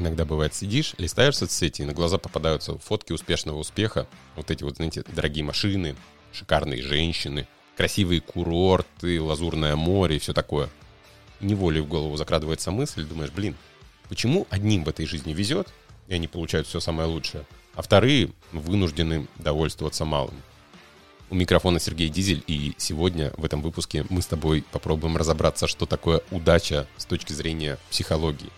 иногда бывает сидишь, листаешь соцсети, и на глаза попадаются фотки успешного успеха. Вот эти вот, знаете, дорогие машины, шикарные женщины, красивые курорты, лазурное море и все такое. Неволей в голову закрадывается мысль, думаешь, блин, почему одним в этой жизни везет, и они получают все самое лучшее, а вторые вынуждены довольствоваться малым? У микрофона Сергей Дизель, и сегодня в этом выпуске мы с тобой попробуем разобраться, что такое удача с точки зрения психологии.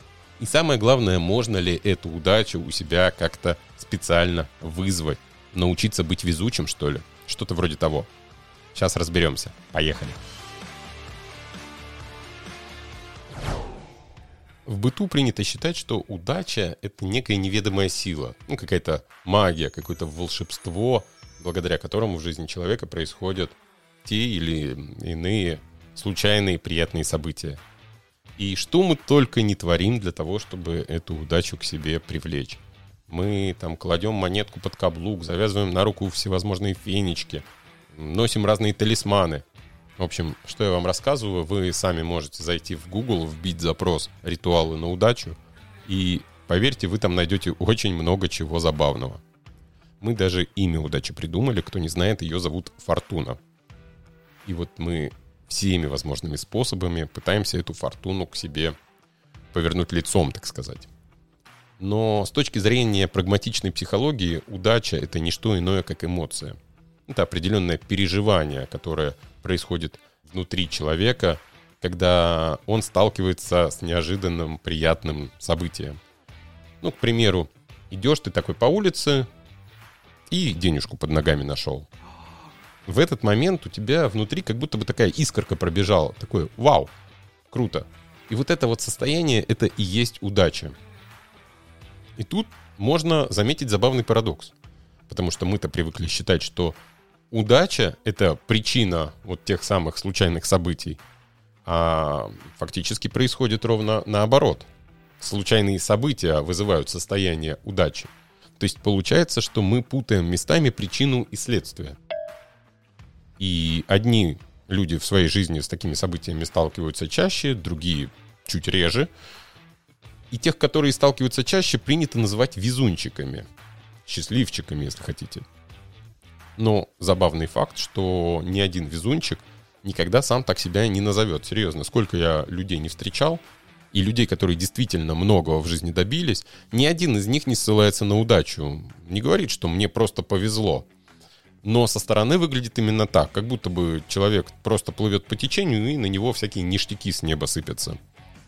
И самое главное, можно ли эту удачу у себя как-то специально вызвать? Научиться быть везучим, что ли? Что-то вроде того. Сейчас разберемся. Поехали. В быту принято считать, что удача — это некая неведомая сила, ну, какая-то магия, какое-то волшебство, благодаря которому в жизни человека происходят те или иные случайные приятные события. И что мы только не творим для того, чтобы эту удачу к себе привлечь. Мы там кладем монетку под каблук, завязываем на руку всевозможные фенечки, носим разные талисманы. В общем, что я вам рассказываю, вы сами можете зайти в Google, вбить запрос «ритуалы на удачу», и поверьте, вы там найдете очень много чего забавного. Мы даже имя удачи придумали, кто не знает, ее зовут Фортуна. И вот мы всеми возможными способами пытаемся эту фортуну к себе повернуть лицом, так сказать. Но с точки зрения прагматичной психологии, удача — это не что иное, как эмоция. Это определенное переживание, которое происходит внутри человека, когда он сталкивается с неожиданным приятным событием. Ну, к примеру, идешь ты такой по улице, и денежку под ногами нашел. В этот момент у тебя внутри как будто бы такая искорка пробежала. Такое «Вау! Круто!» И вот это вот состояние, это и есть удача. И тут можно заметить забавный парадокс. Потому что мы-то привыкли считать, что удача — это причина вот тех самых случайных событий. А фактически происходит ровно наоборот. Случайные события вызывают состояние удачи. То есть получается, что мы путаем местами причину и следствие. И одни люди в своей жизни с такими событиями сталкиваются чаще, другие чуть реже. И тех, которые сталкиваются чаще, принято называть везунчиками. Счастливчиками, если хотите. Но забавный факт, что ни один везунчик никогда сам так себя не назовет. Серьезно, сколько я людей не встречал, и людей, которые действительно многого в жизни добились, ни один из них не ссылается на удачу. Не говорит, что мне просто повезло. Но со стороны выглядит именно так, как будто бы человек просто плывет по течению, и на него всякие ништяки с неба сыпятся.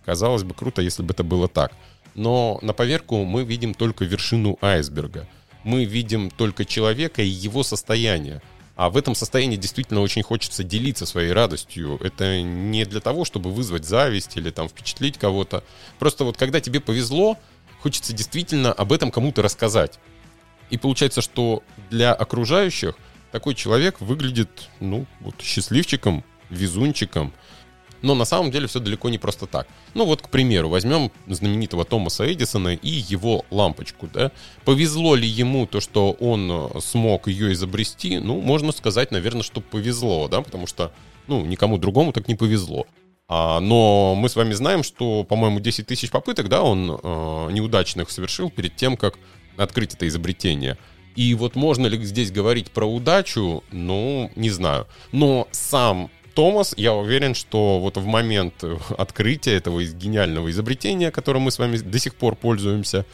Казалось бы, круто, если бы это было так. Но на поверку мы видим только вершину айсберга. Мы видим только человека и его состояние – а в этом состоянии действительно очень хочется делиться своей радостью. Это не для того, чтобы вызвать зависть или там впечатлить кого-то. Просто вот когда тебе повезло, хочется действительно об этом кому-то рассказать. И получается, что для окружающих такой человек выглядит, ну, вот счастливчиком, везунчиком, но на самом деле все далеко не просто так. Ну вот, к примеру, возьмем знаменитого Томаса Эдисона и его лампочку. Да? Повезло ли ему то, что он э, смог ее изобрести? Ну, можно сказать, наверное, что повезло, да, потому что, ну, никому другому так не повезло. А, но мы с вами знаем, что, по-моему, 10 тысяч попыток, да, он э, неудачных совершил перед тем, как открыть это изобретение. И вот можно ли здесь говорить про удачу, ну, не знаю. Но сам Томас, я уверен, что вот в момент открытия этого гениального изобретения, которым мы с вами до сих пор пользуемся,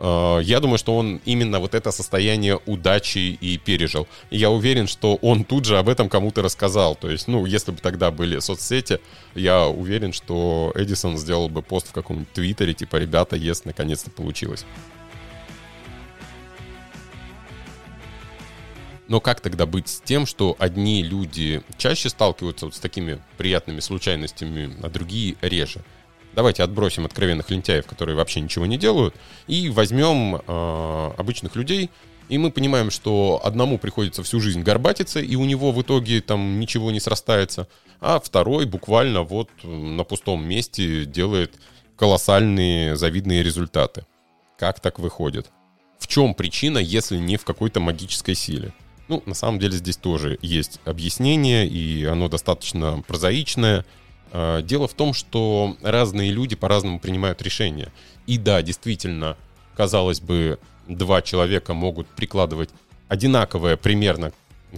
я думаю, что он именно вот это состояние удачи и пережил. И я уверен, что он тут же об этом кому-то рассказал. То есть, ну, если бы тогда были соцсети, я уверен, что Эдисон сделал бы пост в каком-нибудь твиттере, типа, ребята, есть, наконец-то получилось. Но как тогда быть с тем, что одни люди чаще сталкиваются вот с такими приятными случайностями, а другие реже? Давайте отбросим откровенных лентяев, которые вообще ничего не делают, и возьмем э, обычных людей, и мы понимаем, что одному приходится всю жизнь горбатиться, и у него в итоге там ничего не срастается, а второй буквально вот на пустом месте делает колоссальные завидные результаты. Как так выходит? В чем причина, если не в какой-то магической силе? Ну, на самом деле здесь тоже есть объяснение, и оно достаточно прозаичное. Э, дело в том, что разные люди по-разному принимают решения. И да, действительно, казалось бы, два человека могут прикладывать одинаковое примерно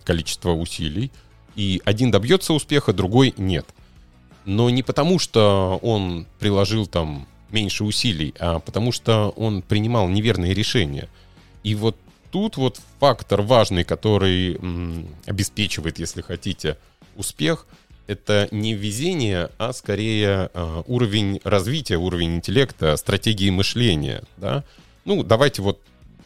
количество усилий, и один добьется успеха, другой нет. Но не потому, что он приложил там меньше усилий, а потому что он принимал неверные решения. И вот тут вот фактор важный, который м, обеспечивает, если хотите, успех, это не везение, а скорее э, уровень развития, уровень интеллекта, стратегии мышления. Да? Ну, давайте вот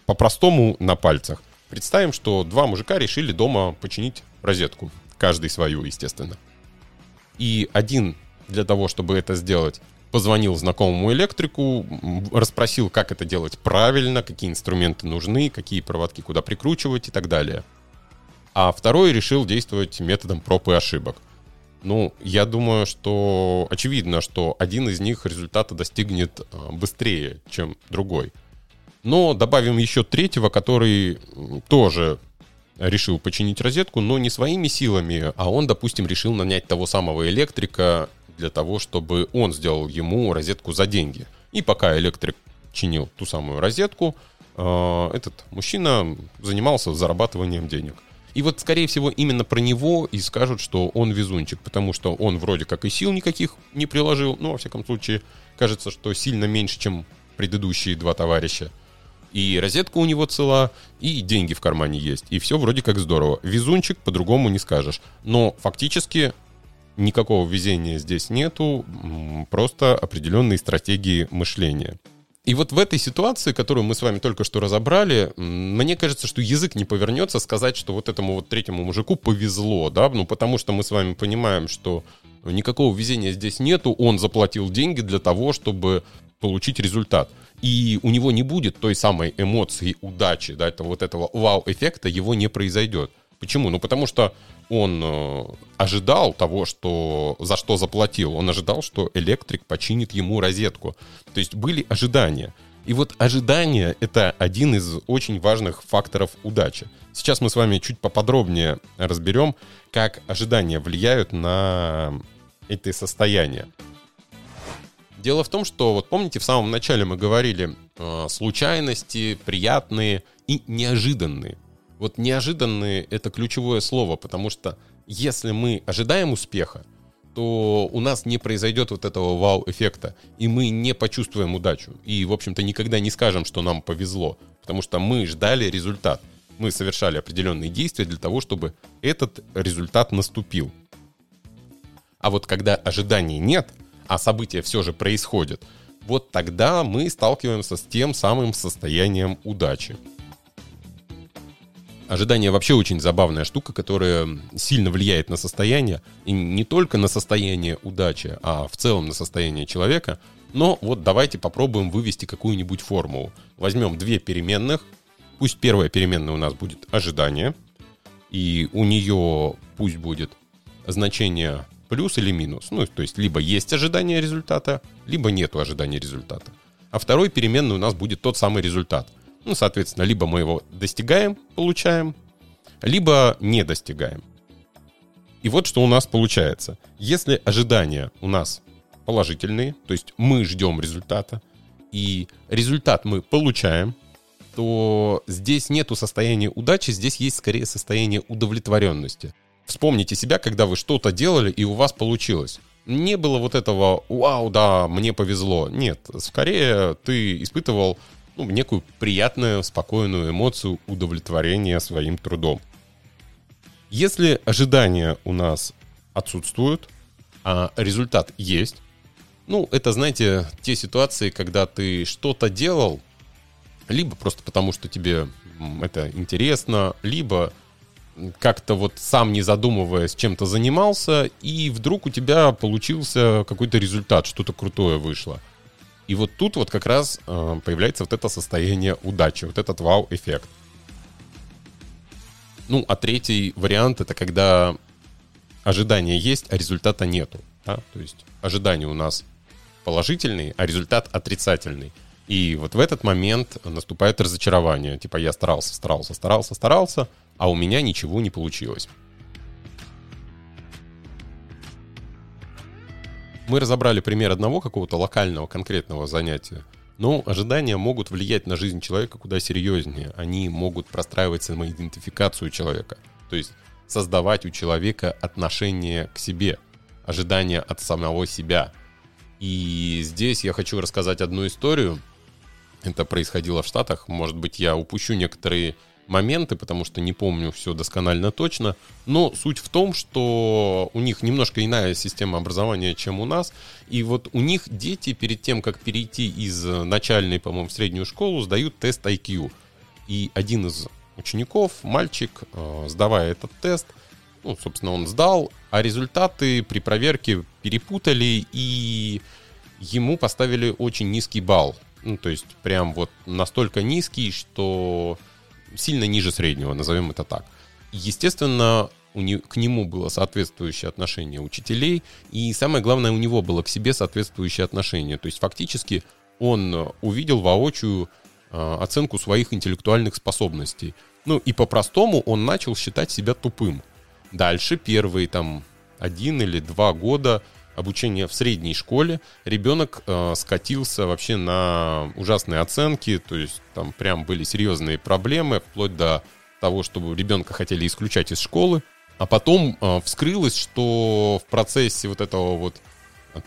по-простому на пальцах. Представим, что два мужика решили дома починить розетку. Каждый свою, естественно. И один для того, чтобы это сделать, позвонил знакомому электрику, расспросил, как это делать правильно, какие инструменты нужны, какие проводки куда прикручивать и так далее. А второй решил действовать методом проб и ошибок. Ну, я думаю, что очевидно, что один из них результата достигнет а, быстрее, чем другой. Но добавим еще третьего, который тоже решил починить розетку, но не своими силами, а он, допустим, решил нанять того самого электрика для того, чтобы он сделал ему розетку за деньги. И пока электрик чинил ту самую розетку, э, этот мужчина занимался зарабатыванием денег. И вот, скорее всего, именно про него и скажут, что он везунчик, потому что он вроде как и сил никаких не приложил, но, во всяком случае, кажется, что сильно меньше, чем предыдущие два товарища и розетка у него цела, и деньги в кармане есть. И все вроде как здорово. Везунчик по-другому не скажешь. Но фактически никакого везения здесь нету, просто определенные стратегии мышления. И вот в этой ситуации, которую мы с вами только что разобрали, мне кажется, что язык не повернется сказать, что вот этому вот третьему мужику повезло, да, ну потому что мы с вами понимаем, что никакого везения здесь нету, он заплатил деньги для того, чтобы получить результат и у него не будет той самой эмоции удачи, да, это вот этого вау-эффекта, его не произойдет. Почему? Ну, потому что он э, ожидал того, что за что заплатил. Он ожидал, что электрик починит ему розетку. То есть были ожидания. И вот ожидание — это один из очень важных факторов удачи. Сейчас мы с вами чуть поподробнее разберем, как ожидания влияют на эти состояния. Дело в том, что, вот помните, в самом начале мы говорили, э, случайности приятные и неожиданные. Вот неожиданные — это ключевое слово, потому что если мы ожидаем успеха, то у нас не произойдет вот этого вау-эффекта, и мы не почувствуем удачу. И, в общем-то, никогда не скажем, что нам повезло, потому что мы ждали результат. Мы совершали определенные действия для того, чтобы этот результат наступил. А вот когда ожиданий нет — а события все же происходят, вот тогда мы сталкиваемся с тем самым состоянием удачи. Ожидание вообще очень забавная штука, которая сильно влияет на состояние, и не только на состояние удачи, а в целом на состояние человека. Но вот давайте попробуем вывести какую-нибудь формулу. Возьмем две переменных. Пусть первая переменная у нас будет ожидание, и у нее пусть будет значение плюс или минус. Ну, то есть либо есть ожидание результата, либо нету ожидания результата. А второй переменный у нас будет тот самый результат. Ну, соответственно, либо мы его достигаем, получаем, либо не достигаем. И вот что у нас получается. Если ожидания у нас положительные, то есть мы ждем результата, и результат мы получаем, то здесь нету состояния удачи, здесь есть скорее состояние удовлетворенности. Вспомните себя, когда вы что-то делали и у вас получилось. Не было вот этого «Вау, да, мне повезло». Нет, скорее ты испытывал ну, некую приятную, спокойную эмоцию удовлетворения своим трудом. Если ожидания у нас отсутствуют, а результат есть, ну, это, знаете, те ситуации, когда ты что-то делал, либо просто потому, что тебе это интересно, либо как-то вот сам не задумываясь чем-то занимался, и вдруг у тебя получился какой-то результат, что-то крутое вышло. И вот тут вот как раз э, появляется вот это состояние удачи, вот этот вау-эффект. Ну, а третий вариант это когда ожидания есть, а результата нету. Да? То есть ожидания у нас положительные, а результат отрицательный. И вот в этот момент наступает разочарование. Типа я старался, старался, старался, старался, а у меня ничего не получилось. Мы разобрали пример одного какого-то локального конкретного занятия. Но ожидания могут влиять на жизнь человека куда серьезнее. Они могут простраивать самоидентификацию человека. То есть создавать у человека отношение к себе, ожидания от самого себя. И здесь я хочу рассказать одну историю. Это происходило в Штатах. Может быть, я упущу некоторые моменты, потому что не помню все досконально точно. Но суть в том, что у них немножко иная система образования, чем у нас. И вот у них дети перед тем, как перейти из начальной, по-моему, в среднюю школу, сдают тест IQ. И один из учеников, мальчик, э, сдавая этот тест, ну, собственно, он сдал, а результаты при проверке перепутали, и ему поставили очень низкий балл. Ну, то есть прям вот настолько низкий, что сильно ниже среднего, назовем это так. Естественно, у не, к нему было соответствующее отношение учителей, и самое главное, у него было к себе соответствующее отношение. То есть фактически он увидел воочию э, оценку своих интеллектуальных способностей. Ну и по-простому он начал считать себя тупым. Дальше первые там один или два года обучения в средней школе, ребенок э, скатился вообще на ужасные оценки, то есть там прям были серьезные проблемы, вплоть до того, чтобы ребенка хотели исключать из школы. А потом э, вскрылось, что в процессе вот этого вот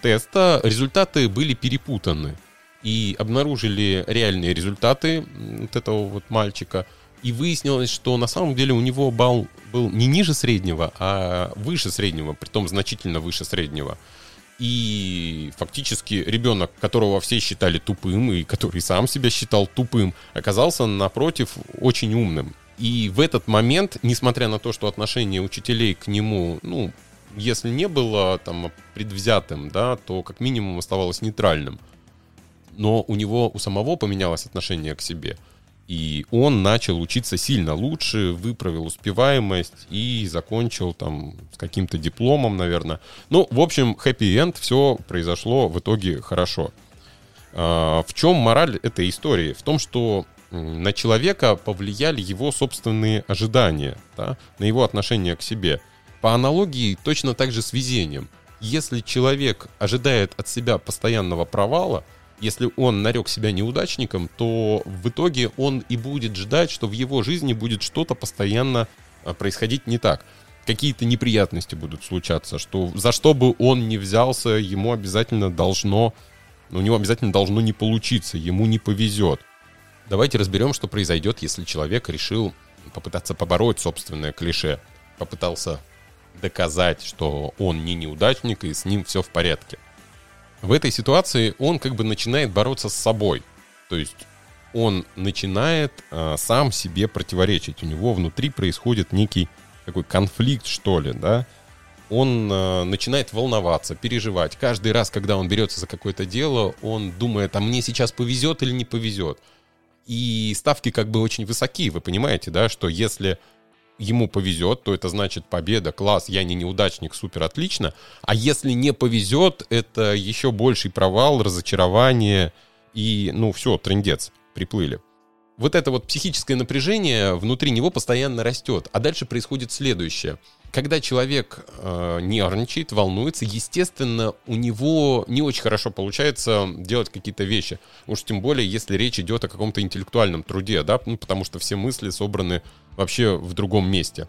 теста результаты были перепутаны. И обнаружили реальные результаты вот этого вот мальчика – и выяснилось, что на самом деле у него балл был не ниже среднего, а выше среднего, притом значительно выше среднего. И фактически ребенок, которого все считали тупым, и который сам себя считал тупым, оказался напротив очень умным. И в этот момент, несмотря на то, что отношение учителей к нему, ну, если не было там предвзятым, да, то как минимум оставалось нейтральным. Но у него у самого поменялось отношение к себе – и он начал учиться сильно лучше, выправил успеваемость и закончил там с каким-то дипломом, наверное. Ну, в общем, хэппи-энд, все произошло в итоге хорошо. А, в чем мораль этой истории? В том, что на человека повлияли его собственные ожидания, да, на его отношение к себе. По аналогии точно так же с везением. Если человек ожидает от себя постоянного провала – если он нарек себя неудачником, то в итоге он и будет ждать, что в его жизни будет что-то постоянно а, происходить не так. Какие-то неприятности будут случаться, что за что бы он ни взялся, ему обязательно должно, у него обязательно должно не получиться, ему не повезет. Давайте разберем, что произойдет, если человек решил попытаться побороть собственное клише, попытался доказать, что он не неудачник и с ним все в порядке в этой ситуации он как бы начинает бороться с собой. То есть он начинает э, сам себе противоречить. У него внутри происходит некий такой конфликт, что ли, да. Он э, начинает волноваться, переживать. Каждый раз, когда он берется за какое-то дело, он думает, а мне сейчас повезет или не повезет. И ставки как бы очень высоки, вы понимаете, да, что если ему повезет, то это значит победа, класс, я не неудачник, супер, отлично. А если не повезет, это еще больший провал, разочарование и, ну, все, трендец, приплыли. Вот это вот психическое напряжение внутри него постоянно растет. А дальше происходит следующее – когда человек э, нервничает, волнуется, естественно, у него не очень хорошо получается делать какие-то вещи. Уж тем более, если речь идет о каком-то интеллектуальном труде, да, ну, потому что все мысли собраны вообще в другом месте.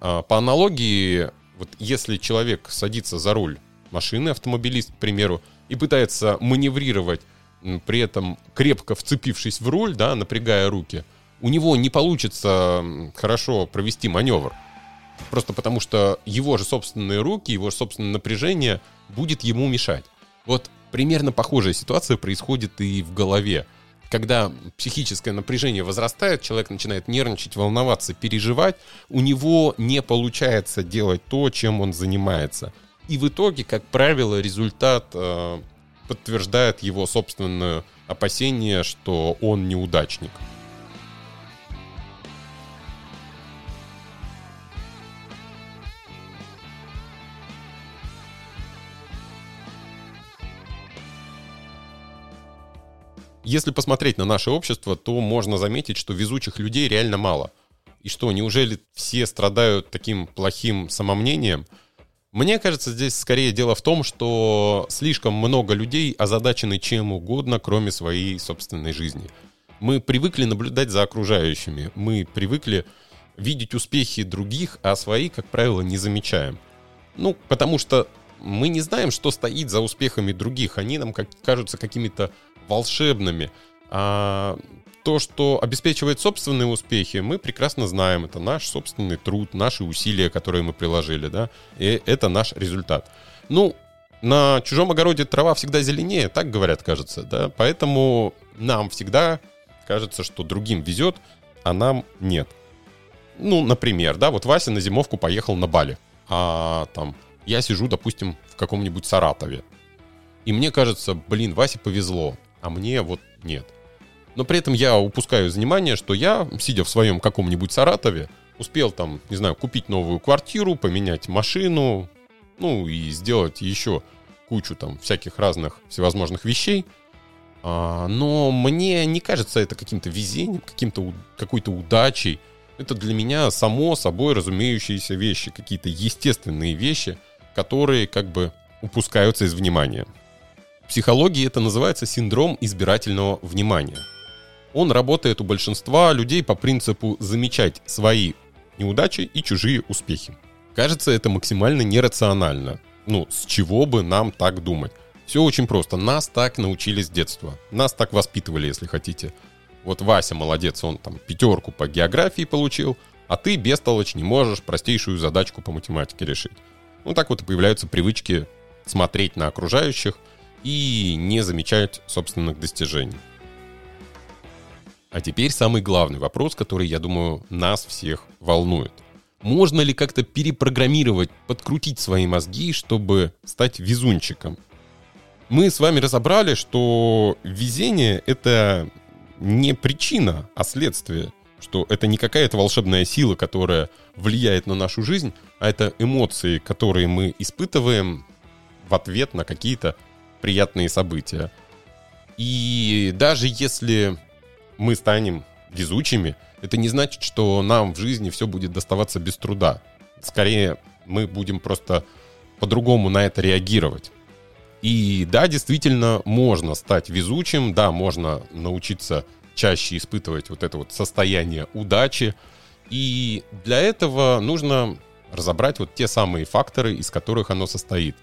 Э, по аналогии, вот если человек садится за руль машины, автомобилист, к примеру, и пытается маневрировать, при этом крепко вцепившись в руль, да, напрягая руки, у него не получится хорошо провести маневр. Просто потому что его же собственные руки, его же собственное напряжение будет ему мешать. Вот примерно похожая ситуация происходит и в голове. Когда психическое напряжение возрастает, человек начинает нервничать, волноваться, переживать, у него не получается делать то, чем он занимается. И в итоге, как правило, результат э, подтверждает его собственное опасение, что он неудачник. Если посмотреть на наше общество, то можно заметить, что везучих людей реально мало. И что, неужели все страдают таким плохим самомнением? Мне кажется, здесь скорее дело в том, что слишком много людей озадачены чем угодно, кроме своей собственной жизни. Мы привыкли наблюдать за окружающими, мы привыкли видеть успехи других, а свои, как правило, не замечаем. Ну, потому что мы не знаем, что стоит за успехами других. Они нам как, кажутся какими-то волшебными. А то, что обеспечивает собственные успехи, мы прекрасно знаем. Это наш собственный труд, наши усилия, которые мы приложили, да, и это наш результат. Ну, на чужом огороде трава всегда зеленее, так говорят, кажется, да, поэтому нам всегда кажется, что другим везет, а нам нет. Ну, например, да, вот Вася на зимовку поехал на Бали, а там я сижу, допустим, в каком-нибудь Саратове. И мне кажется, блин, Васе повезло, а мне вот нет. Но при этом я упускаю из внимания, что я, сидя в своем каком-нибудь Саратове, успел там, не знаю, купить новую квартиру, поменять машину, ну и сделать еще кучу там всяких разных всевозможных вещей. А, но мне не кажется это каким-то везением, каким-то какой-то удачей. Это для меня само собой разумеющиеся вещи, какие-то естественные вещи, которые как бы упускаются из внимания. Психологии это называется синдром избирательного внимания. Он работает у большинства людей по принципу замечать свои неудачи и чужие успехи. Кажется, это максимально нерационально. Ну, с чего бы нам так думать? Все очень просто. Нас так научили с детства. Нас так воспитывали, если хотите. Вот Вася молодец, он там пятерку по географии получил, а ты, бестолочь, не можешь простейшую задачку по математике решить. Ну так вот и появляются привычки смотреть на окружающих и не замечать собственных достижений. А теперь самый главный вопрос, который, я думаю, нас всех волнует. Можно ли как-то перепрограммировать, подкрутить свои мозги, чтобы стать везунчиком? Мы с вами разобрали, что везение — это не причина, а следствие. Что это не какая-то волшебная сила, которая влияет на нашу жизнь, а это эмоции, которые мы испытываем в ответ на какие-то приятные события. И даже если мы станем везучими, это не значит, что нам в жизни все будет доставаться без труда. Скорее, мы будем просто по-другому на это реагировать. И да, действительно, можно стать везучим, да, можно научиться чаще испытывать вот это вот состояние удачи. И для этого нужно разобрать вот те самые факторы, из которых оно состоит.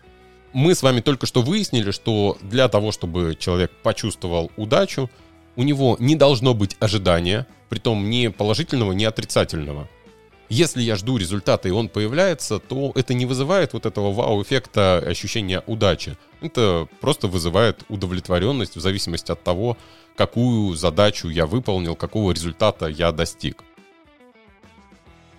Мы с вами только что выяснили, что для того, чтобы человек почувствовал удачу, у него не должно быть ожидания, притом ни положительного, ни отрицательного. Если я жду результата и он появляется, то это не вызывает вот этого вау-эффекта ощущения удачи. Это просто вызывает удовлетворенность в зависимости от того, какую задачу я выполнил, какого результата я достиг.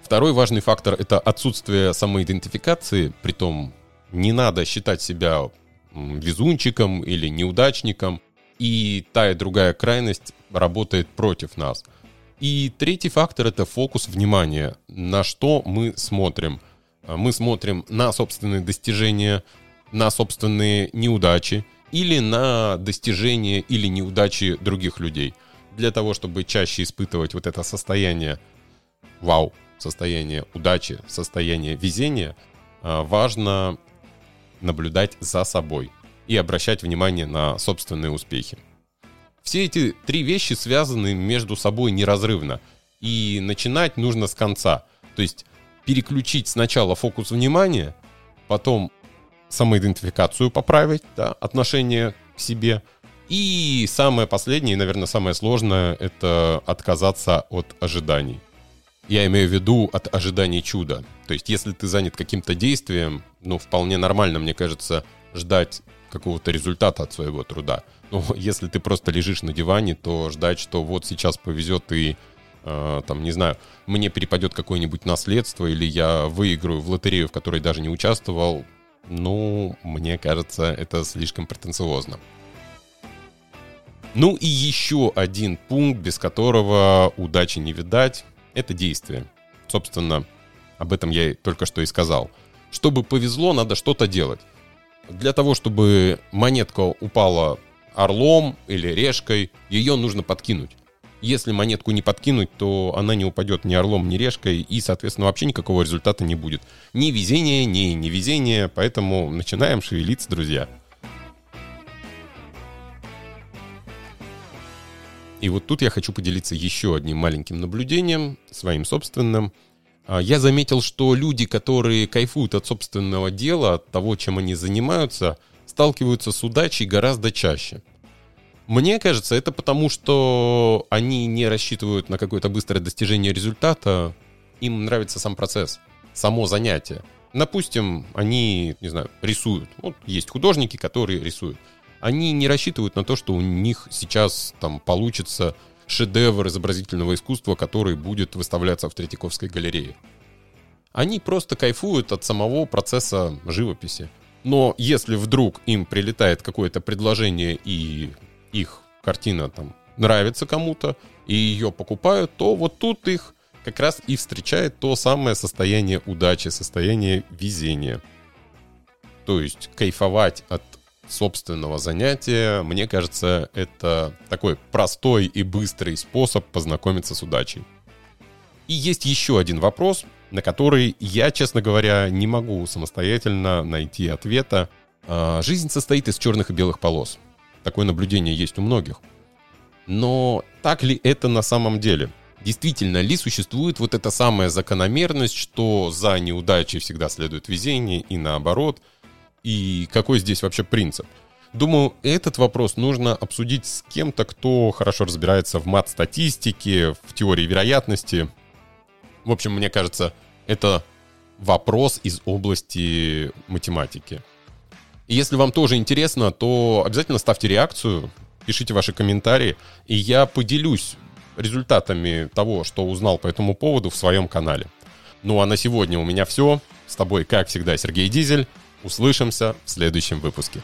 Второй важный фактор — это отсутствие самоидентификации, притом не надо считать себя везунчиком или неудачником, и та и другая крайность работает против нас. И третий фактор — это фокус внимания, на что мы смотрим. Мы смотрим на собственные достижения, на собственные неудачи или на достижения или неудачи других людей. Для того, чтобы чаще испытывать вот это состояние вау, состояние удачи, состояние везения, а, важно наблюдать за собой и обращать внимание на собственные успехи. Все эти три вещи связаны между собой неразрывно. И начинать нужно с конца. То есть переключить сначала фокус внимания, потом самоидентификацию поправить, да, отношение к себе. И самое последнее, и, наверное, самое сложное, это отказаться от ожиданий. Я имею в виду от ожиданий чуда. То есть, если ты занят каким-то действием, ну, вполне нормально, мне кажется, ждать какого-то результата от своего труда. Но если ты просто лежишь на диване, то ждать, что вот сейчас повезет и э, там, не знаю, мне перепадет какое-нибудь наследство или я выиграю в лотерею, в которой даже не участвовал, ну, мне кажется, это слишком претенциозно. Ну и еще один пункт, без которого удачи не видать, это действие. Собственно, об этом я только что и сказал. Чтобы повезло, надо что-то делать. Для того, чтобы монетка упала орлом или решкой, ее нужно подкинуть. Если монетку не подкинуть, то она не упадет ни орлом, ни решкой, и, соответственно, вообще никакого результата не будет. Ни везения, ни невезения, поэтому начинаем шевелиться, друзья. И вот тут я хочу поделиться еще одним маленьким наблюдением, своим собственным. А, я заметил, что люди, которые кайфуют от собственного дела, от того, чем они занимаются, сталкиваются с удачей гораздо чаще. Мне кажется, это потому, что они не рассчитывают на какое-то быстрое достижение результата, им нравится сам процесс, само занятие. Допустим, они, не знаю, рисуют. Вот есть художники, которые рисуют они не рассчитывают на то, что у них сейчас там получится шедевр изобразительного искусства, который будет выставляться в Третьяковской галерее. Они просто кайфуют от самого процесса живописи. Но если вдруг им прилетает какое-то предложение и их картина там нравится кому-то, и ее покупают, то вот тут их как раз и встречает то самое состояние удачи, состояние везения. То есть кайфовать от собственного занятия. Мне кажется, это такой простой и быстрый способ познакомиться с удачей. И есть еще один вопрос, на который я, честно говоря, не могу самостоятельно найти ответа. А, жизнь состоит из черных и белых полос. Такое наблюдение есть у многих. Но так ли это на самом деле? Действительно ли существует вот эта самая закономерность, что за неудачей всегда следует везение и наоборот – и какой здесь вообще принцип. Думаю, этот вопрос нужно обсудить с кем-то, кто хорошо разбирается в мат-статистике, в теории вероятности. В общем, мне кажется, это вопрос из области математики. И если вам тоже интересно, то обязательно ставьте реакцию, пишите ваши комментарии, и я поделюсь результатами того, что узнал по этому поводу в своем канале. Ну а на сегодня у меня все. С тобой, как всегда, Сергей Дизель. Услышимся в следующем выпуске.